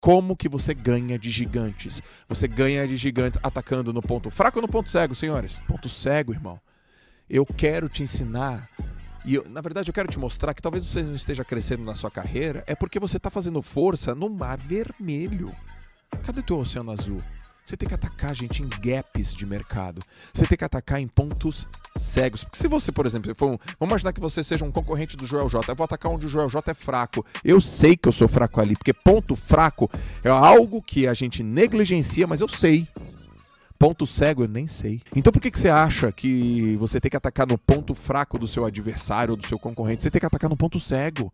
Como que você ganha de gigantes? Você ganha de gigantes atacando no ponto fraco ou no ponto cego, senhores? Ponto cego, irmão. Eu quero te ensinar e eu, na verdade eu quero te mostrar que talvez você não esteja crescendo na sua carreira, é porque você está fazendo força no mar vermelho. Cadê teu oceano azul? Você tem que atacar, gente, em gaps de mercado. Você tem que atacar em pontos cegos. Porque se você, por exemplo, for um, vamos imaginar que você seja um concorrente do Joel J. Eu vou atacar onde o Joel J é fraco. Eu sei que eu sou fraco ali, porque ponto fraco é algo que a gente negligencia, mas eu sei. Ponto cego eu nem sei. Então por que, que você acha que você tem que atacar no ponto fraco do seu adversário ou do seu concorrente? Você tem que atacar no ponto cego.